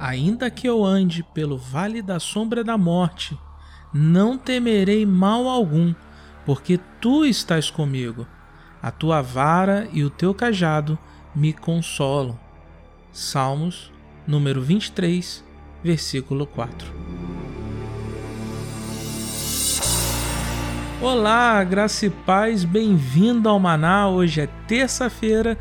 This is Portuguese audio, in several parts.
Ainda que eu ande pelo vale da sombra da morte, não temerei mal algum, porque tu estás comigo. A tua vara e o teu cajado me consolam. Salmos, número 23, versículo 4. Olá, graça e paz, bem-vindo ao Maná. Hoje é terça-feira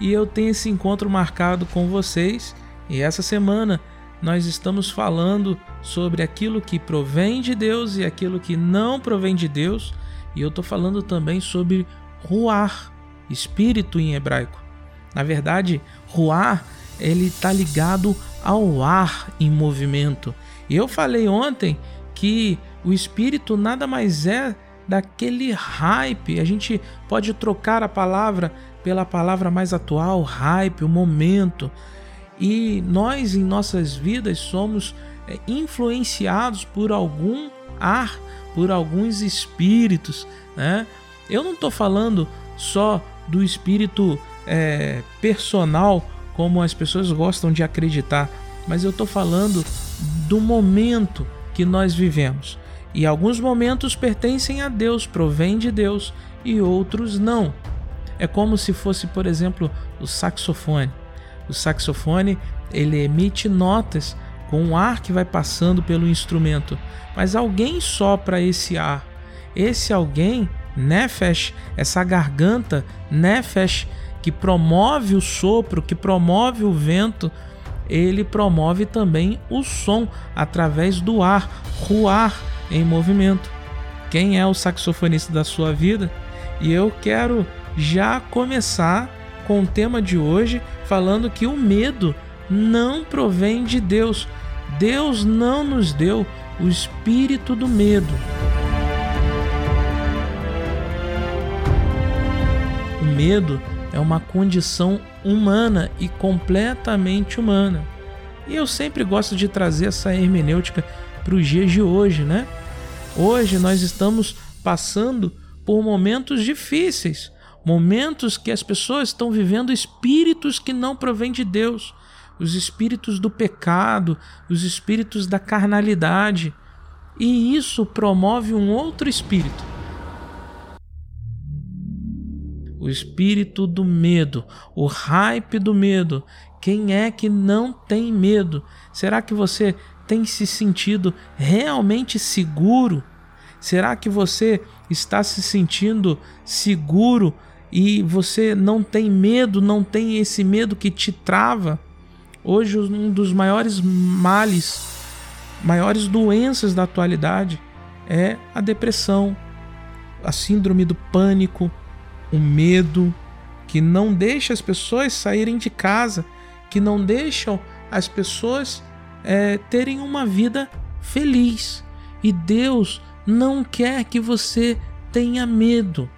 e eu tenho esse encontro marcado com vocês. E essa semana nós estamos falando sobre aquilo que provém de Deus e aquilo que não provém de Deus. E eu estou falando também sobre ruar, espírito em hebraico. Na verdade, ruar ele está ligado ao ar em movimento. Eu falei ontem que o espírito nada mais é daquele hype. A gente pode trocar a palavra pela palavra mais atual, hype, o momento. E nós em nossas vidas somos é, influenciados por algum ar, por alguns espíritos, né? Eu não estou falando só do espírito é, personal, como as pessoas gostam de acreditar, mas eu estou falando do momento que nós vivemos. E alguns momentos pertencem a Deus, provêm de Deus, e outros não. É como se fosse, por exemplo, o saxofone. O saxofone ele emite notas com um ar que vai passando pelo instrumento, mas alguém sopra esse ar. Esse alguém, Nefesh, essa garganta, Nefesh, que promove o sopro, que promove o vento, ele promove também o som através do ar, ruar em movimento. Quem é o saxofonista da sua vida? E eu quero já começar com o tema de hoje falando que o medo não provém de Deus. Deus não nos deu o espírito do medo. O medo é uma condição humana e completamente humana. E eu sempre gosto de trazer essa hermenêutica para os dias de hoje, né? Hoje nós estamos passando por momentos difíceis, momentos que as pessoas estão vivendo espíritos que não provêm de Deus, os espíritos do pecado, os espíritos da carnalidade. E isso promove um outro espírito. O espírito do medo, o hype do medo. Quem é que não tem medo? Será que você tem se sentido realmente seguro? Será que você está se sentindo seguro e você não tem medo, não tem esse medo que te trava? Hoje, um dos maiores males, maiores doenças da atualidade é a depressão, a síndrome do pânico, o medo que não deixa as pessoas saírem de casa, que não deixam as pessoas é, terem uma vida feliz. E Deus não quer que você tenha medo.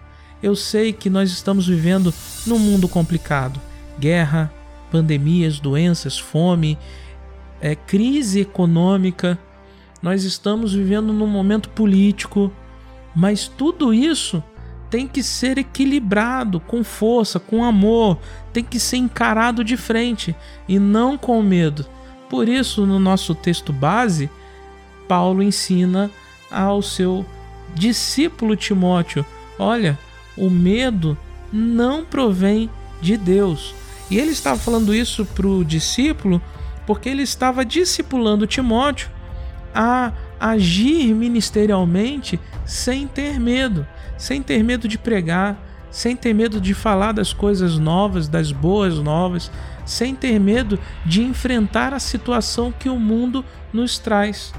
Eu sei que nós estamos vivendo num mundo complicado guerra, pandemias, doenças, fome, é, crise econômica. Nós estamos vivendo num momento político, mas tudo isso tem que ser equilibrado com força, com amor, tem que ser encarado de frente e não com medo. Por isso, no nosso texto base, Paulo ensina ao seu discípulo Timóteo: olha, o medo não provém de Deus. E ele estava falando isso para o discípulo porque ele estava discipulando Timóteo a agir ministerialmente sem ter medo, sem ter medo de pregar, sem ter medo de falar das coisas novas, das boas novas, sem ter medo de enfrentar a situação que o mundo nos traz.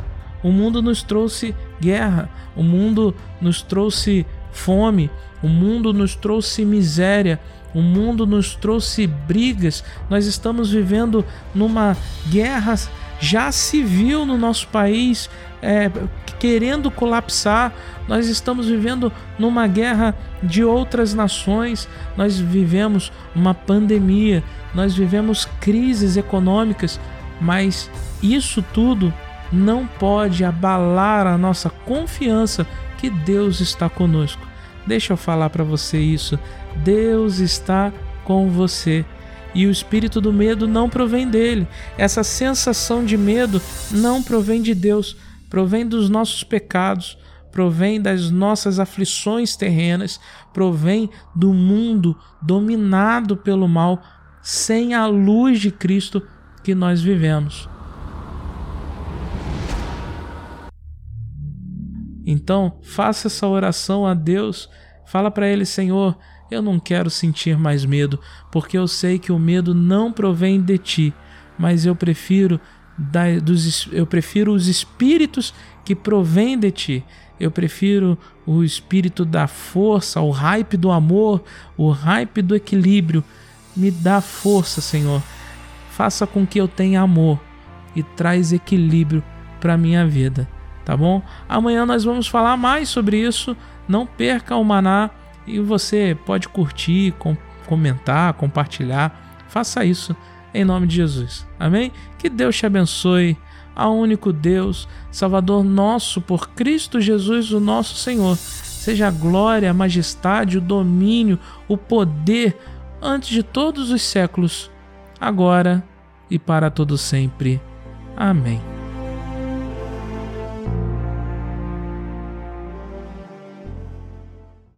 O mundo nos trouxe guerra, o mundo nos trouxe fome, o mundo nos trouxe miséria, o mundo nos trouxe brigas. Nós estamos vivendo numa guerra já civil no nosso país, é, querendo colapsar. Nós estamos vivendo numa guerra de outras nações. Nós vivemos uma pandemia, nós vivemos crises econômicas, mas isso tudo não pode abalar a nossa confiança que Deus está conosco. Deixa eu falar para você isso. Deus está com você. e o espírito do medo não provém dele. Essa sensação de medo não provém de Deus, provém dos nossos pecados, provém das nossas aflições terrenas, provém do mundo dominado pelo mal, sem a luz de Cristo que nós vivemos. Então, faça essa oração a Deus, fala para ele, Senhor, eu não quero sentir mais medo, porque eu sei que o medo não provém de ti, mas eu prefiro da, dos, eu prefiro os espíritos que provêm de ti. Eu prefiro o espírito da força, o hype do amor, o hype do equilíbrio. Me dá força, Senhor. Faça com que eu tenha amor e traz equilíbrio para minha vida, tá bom? Amanhã nós vamos falar mais sobre isso. Não perca o maná e você pode curtir, com, comentar, compartilhar. Faça isso em nome de Jesus. Amém? Que Deus te abençoe. Ao único Deus, Salvador nosso, por Cristo Jesus, o nosso Senhor. Seja a glória, a majestade, o domínio, o poder, antes de todos os séculos, agora e para todo sempre. Amém.